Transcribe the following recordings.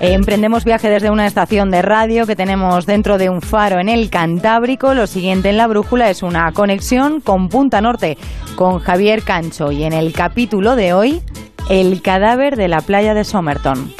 Emprendemos viaje desde una estación de radio que tenemos dentro de un faro en el Cantábrico. Lo siguiente en la brújula es una conexión con Punta Norte, con Javier Cancho. Y en el capítulo de hoy, el cadáver de la playa de Somerton.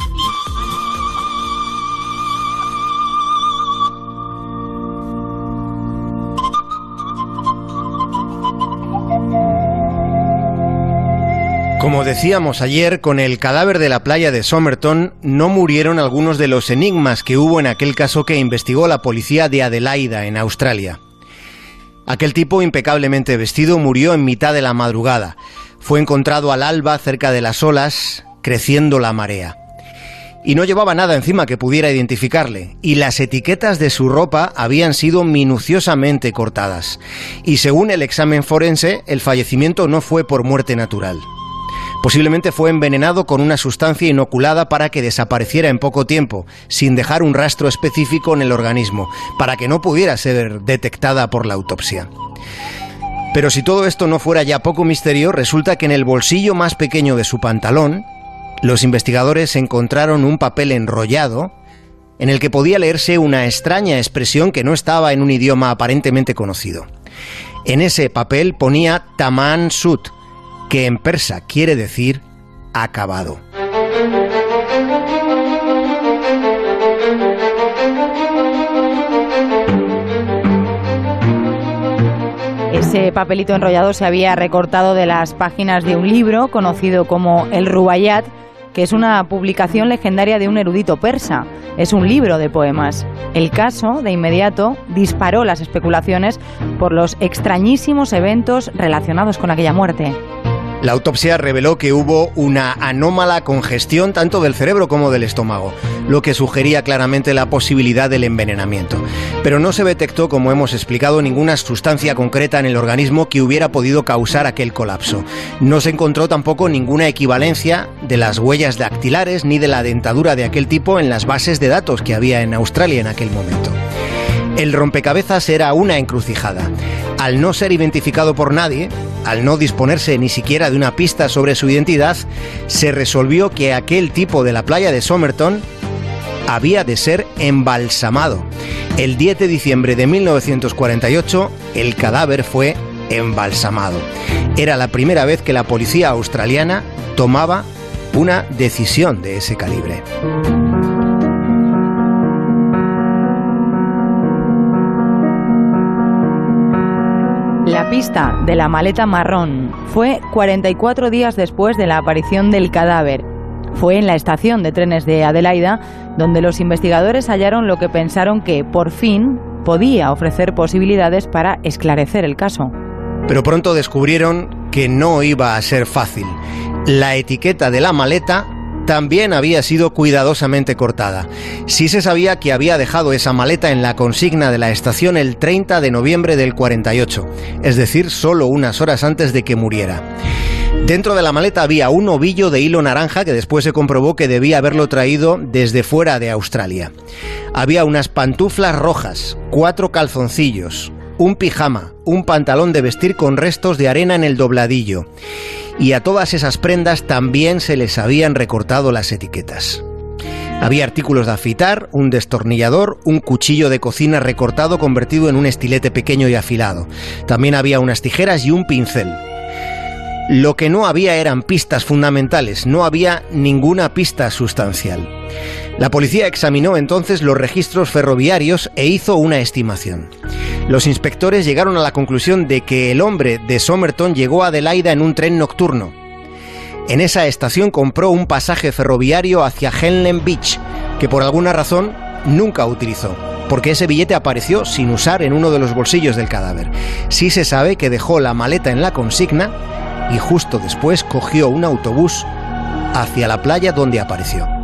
Como decíamos ayer, con el cadáver de la playa de Somerton no murieron algunos de los enigmas que hubo en aquel caso que investigó la policía de Adelaida, en Australia. Aquel tipo impecablemente vestido murió en mitad de la madrugada. Fue encontrado al alba cerca de las olas, creciendo la marea. Y no llevaba nada encima que pudiera identificarle, y las etiquetas de su ropa habían sido minuciosamente cortadas. Y según el examen forense, el fallecimiento no fue por muerte natural. Posiblemente fue envenenado con una sustancia inoculada para que desapareciera en poco tiempo, sin dejar un rastro específico en el organismo, para que no pudiera ser detectada por la autopsia. Pero si todo esto no fuera ya poco misterio, resulta que en el bolsillo más pequeño de su pantalón, los investigadores encontraron un papel enrollado en el que podía leerse una extraña expresión que no estaba en un idioma aparentemente conocido. En ese papel ponía Taman Sut, que en persa quiere decir acabado. Ese papelito enrollado se había recortado de las páginas de un libro conocido como El Rubayat, que es una publicación legendaria de un erudito persa. Es un libro de poemas. El caso, de inmediato, disparó las especulaciones por los extrañísimos eventos relacionados con aquella muerte. La autopsia reveló que hubo una anómala congestión tanto del cerebro como del estómago, lo que sugería claramente la posibilidad del envenenamiento. Pero no se detectó, como hemos explicado, ninguna sustancia concreta en el organismo que hubiera podido causar aquel colapso. No se encontró tampoco ninguna equivalencia de las huellas dactilares ni de la dentadura de aquel tipo en las bases de datos que había en Australia en aquel momento. El rompecabezas era una encrucijada. Al no ser identificado por nadie, al no disponerse ni siquiera de una pista sobre su identidad, se resolvió que aquel tipo de la playa de Somerton había de ser embalsamado. El 10 de diciembre de 1948, el cadáver fue embalsamado. Era la primera vez que la policía australiana tomaba una decisión de ese calibre. Pista de la maleta marrón fue 44 días después de la aparición del cadáver. Fue en la estación de trenes de Adelaida donde los investigadores hallaron lo que pensaron que, por fin, podía ofrecer posibilidades para esclarecer el caso. Pero pronto descubrieron que no iba a ser fácil. La etiqueta de la maleta también había sido cuidadosamente cortada. Sí se sabía que había dejado esa maleta en la consigna de la estación el 30 de noviembre del 48, es decir, solo unas horas antes de que muriera. Dentro de la maleta había un ovillo de hilo naranja que después se comprobó que debía haberlo traído desde fuera de Australia. Había unas pantuflas rojas, cuatro calzoncillos, un pijama, un pantalón de vestir con restos de arena en el dobladillo y a todas esas prendas también se les habían recortado las etiquetas. Había artículos de afitar, un destornillador, un cuchillo de cocina recortado convertido en un estilete pequeño y afilado. También había unas tijeras y un pincel. Lo que no había eran pistas fundamentales, no había ninguna pista sustancial. La policía examinó entonces los registros ferroviarios e hizo una estimación. Los inspectores llegaron a la conclusión de que el hombre de Somerton llegó a Adelaida en un tren nocturno. En esa estación compró un pasaje ferroviario hacia Henley Beach, que por alguna razón nunca utilizó, porque ese billete apareció sin usar en uno de los bolsillos del cadáver. Sí se sabe que dejó la maleta en la consigna y justo después cogió un autobús hacia la playa donde apareció.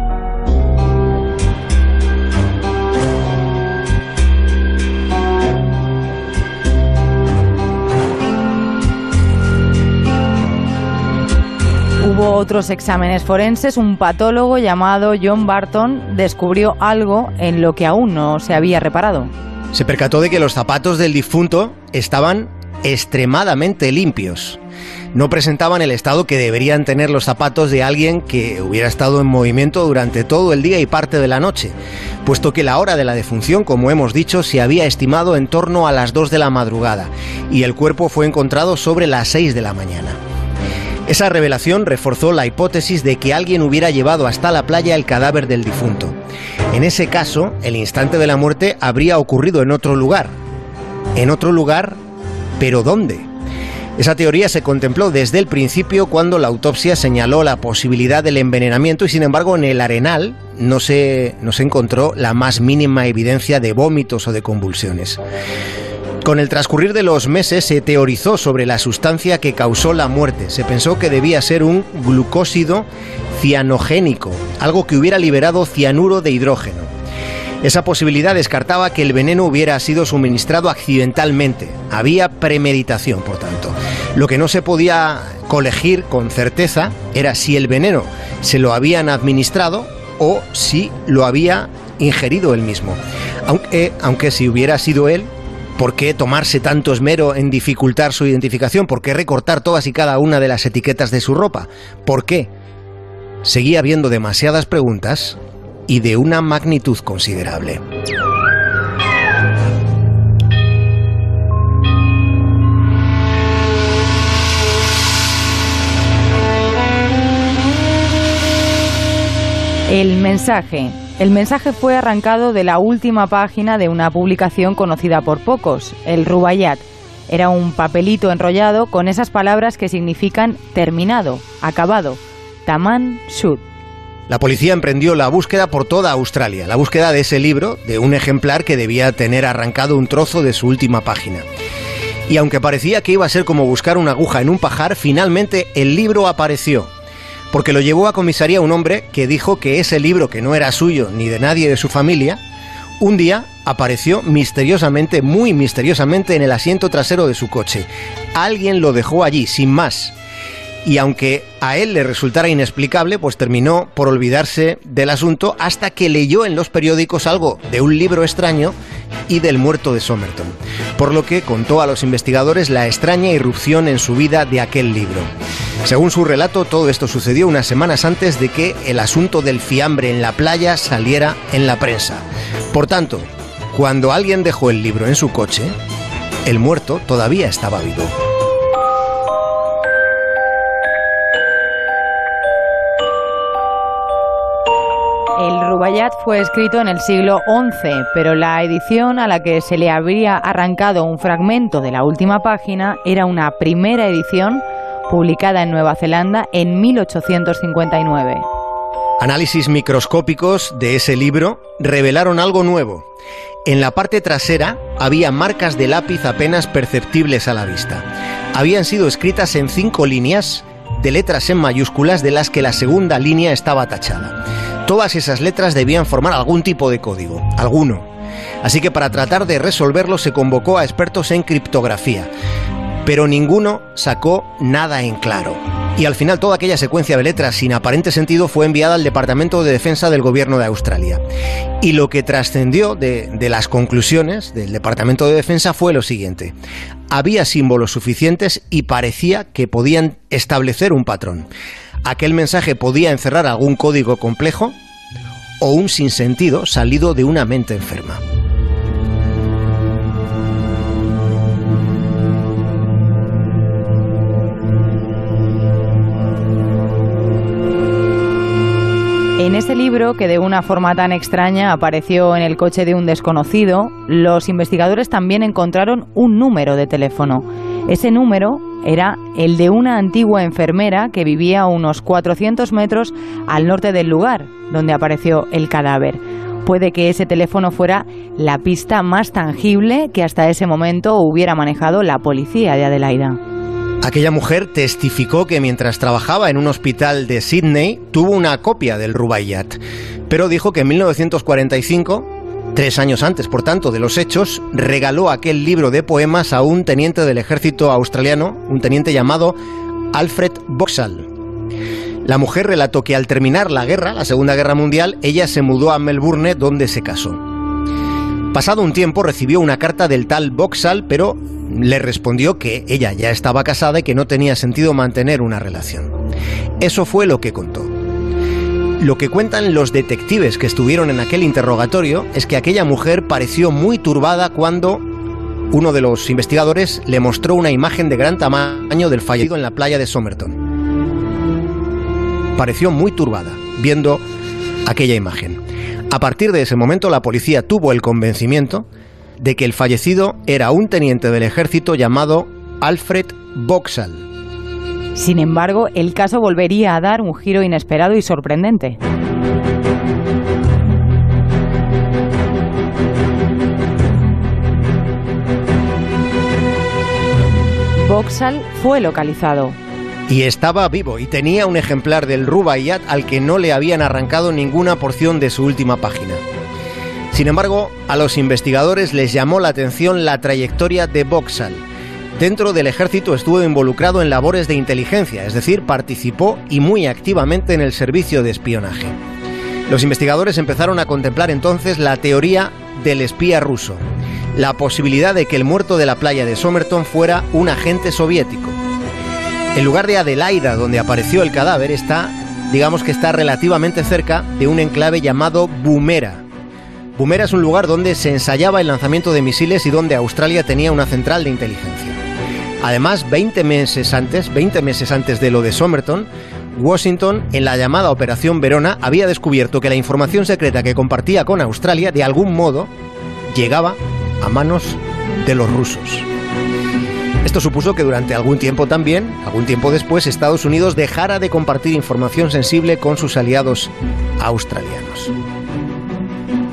Otros exámenes forenses. Un patólogo llamado John Barton descubrió algo en lo que aún no se había reparado. Se percató de que los zapatos del difunto estaban extremadamente limpios. no presentaban el estado que deberían tener los zapatos de alguien que hubiera estado en movimiento durante todo el día y parte de la noche, puesto que la hora de la defunción, como hemos dicho, se había estimado en torno a las 2 de la madrugada y el cuerpo fue encontrado sobre las 6 de la mañana. Esa revelación reforzó la hipótesis de que alguien hubiera llevado hasta la playa el cadáver del difunto. En ese caso, el instante de la muerte habría ocurrido en otro lugar. En otro lugar, pero ¿dónde? Esa teoría se contempló desde el principio cuando la autopsia señaló la posibilidad del envenenamiento y sin embargo en el arenal no se, no se encontró la más mínima evidencia de vómitos o de convulsiones. Con el transcurrir de los meses se teorizó sobre la sustancia que causó la muerte. Se pensó que debía ser un glucósido cianogénico, algo que hubiera liberado cianuro de hidrógeno. Esa posibilidad descartaba que el veneno hubiera sido suministrado accidentalmente. Había premeditación, por tanto. Lo que no se podía colegir con certeza era si el veneno se lo habían administrado o si lo había ingerido él mismo. Aunque, aunque si hubiera sido él, ¿Por qué tomarse tanto esmero en dificultar su identificación? ¿Por qué recortar todas y cada una de las etiquetas de su ropa? ¿Por qué? Seguía habiendo demasiadas preguntas y de una magnitud considerable. El mensaje el mensaje fue arrancado de la última página de una publicación conocida por pocos, el Rubayat. Era un papelito enrollado con esas palabras que significan terminado, acabado, Taman Shud. La policía emprendió la búsqueda por toda Australia, la búsqueda de ese libro, de un ejemplar que debía tener arrancado un trozo de su última página. Y aunque parecía que iba a ser como buscar una aguja en un pajar, finalmente el libro apareció porque lo llevó a comisaría un hombre que dijo que ese libro, que no era suyo ni de nadie de su familia, un día apareció misteriosamente, muy misteriosamente, en el asiento trasero de su coche. Alguien lo dejó allí, sin más. Y aunque a él le resultara inexplicable, pues terminó por olvidarse del asunto hasta que leyó en los periódicos algo de un libro extraño y del muerto de Somerton, por lo que contó a los investigadores la extraña irrupción en su vida de aquel libro. Según su relato, todo esto sucedió unas semanas antes de que el asunto del fiambre en la playa saliera en la prensa. Por tanto, cuando alguien dejó el libro en su coche, el muerto todavía estaba vivo. El Rubayat fue escrito en el siglo XI, pero la edición a la que se le habría arrancado un fragmento de la última página era una primera edición publicada en Nueva Zelanda en 1859. Análisis microscópicos de ese libro revelaron algo nuevo. En la parte trasera había marcas de lápiz apenas perceptibles a la vista. Habían sido escritas en cinco líneas de letras en mayúsculas de las que la segunda línea estaba tachada. Todas esas letras debían formar algún tipo de código, alguno. Así que para tratar de resolverlo se convocó a expertos en criptografía pero ninguno sacó nada en claro. Y al final toda aquella secuencia de letras sin aparente sentido fue enviada al Departamento de Defensa del Gobierno de Australia. Y lo que trascendió de, las conclusiones del Departamento de Defensa fue lo siguiente. Había símbolos suficientes y parecía que podían establecer un patrón. Aquel mensaje podía encerrar algún código complejo o un sinsentido salido de una mente enferma. En ese libro, que de una forma tan extraña apareció en el coche de un desconocido, los investigadores también encontraron un número de teléfono. Ese número era el de una antigua enfermera que vivía a unos 400 metros al norte del lugar donde apareció el cadáver. Puede que ese teléfono fuera la pista más tangible que hasta ese momento hubiera manejado la policía de Adelaida. Aquella mujer testificó que mientras trabajaba en un hospital de Sydney tuvo una copia del Rubaiyat, pero dijo que en 1945, tres años antes por tanto de los hechos, regaló aquel libro de poemas a un teniente del ejército australiano, un teniente llamado Alfred Boxall. La mujer relató que al terminar la guerra, la Segunda Guerra Mundial, ella se mudó a Melbourne donde se casó. Pasado un tiempo recibió una carta del tal Boxall, pero le respondió que ella ya estaba casada y que no tenía sentido mantener una relación. Eso fue lo que contó. Lo que cuentan los detectives que estuvieron en aquel interrogatorio es que aquella mujer pareció muy turbada cuando uno de los investigadores le mostró una imagen de gran tamaño del fallecido en la playa de Somerton. Pareció muy turbada viendo aquella imagen. A partir de ese momento la policía tuvo el convencimiento de que el fallecido era un teniente del ejército llamado Alfred Boxall. Sin embargo, el caso volvería a dar un giro inesperado y sorprendente. Boxall fue localizado. Y estaba vivo y tenía un ejemplar del Rubaiyat al que no le habían arrancado ninguna porción de su última página. Sin embargo, a los investigadores les llamó la atención la trayectoria de Boxall. Dentro del ejército estuvo involucrado en labores de inteligencia, es decir, participó y muy activamente en el servicio de espionaje. Los investigadores empezaron a contemplar entonces la teoría del espía ruso, la posibilidad de que el muerto de la playa de Somerton fuera un agente soviético. El lugar de Adelaida, donde apareció el cadáver, está, digamos que está relativamente cerca de un enclave llamado Bumera, Bumera es un lugar donde se ensayaba el lanzamiento de misiles y donde Australia tenía una central de inteligencia. Además, 20 meses antes, 20 meses antes de lo de Somerton, Washington, en la llamada Operación Verona, había descubierto que la información secreta que compartía con Australia, de algún modo, llegaba a manos de los rusos. Esto supuso que durante algún tiempo también, algún tiempo después, Estados Unidos dejara de compartir información sensible con sus aliados australianos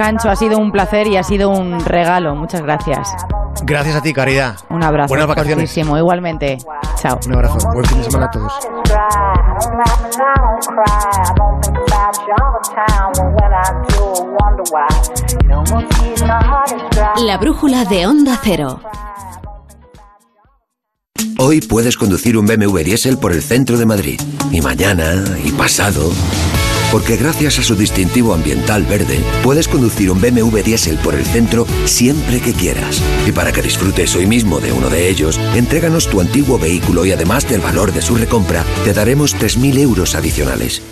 Cancho, ha sido un placer y ha sido un regalo. Muchas gracias. Gracias a ti, Caridad. Un abrazo. Buenas vacaciones. Igualmente. Chao. Un abrazo. Buen fin de semana a todos. La brújula de Onda Cero. Hoy puedes conducir un BMW diésel por el centro de Madrid. Y mañana, y pasado. Porque gracias a su distintivo ambiental verde, puedes conducir un BMW diésel por el centro siempre que quieras. Y para que disfrutes hoy mismo de uno de ellos, entréganos tu antiguo vehículo y además del valor de su recompra, te daremos 3.000 euros adicionales.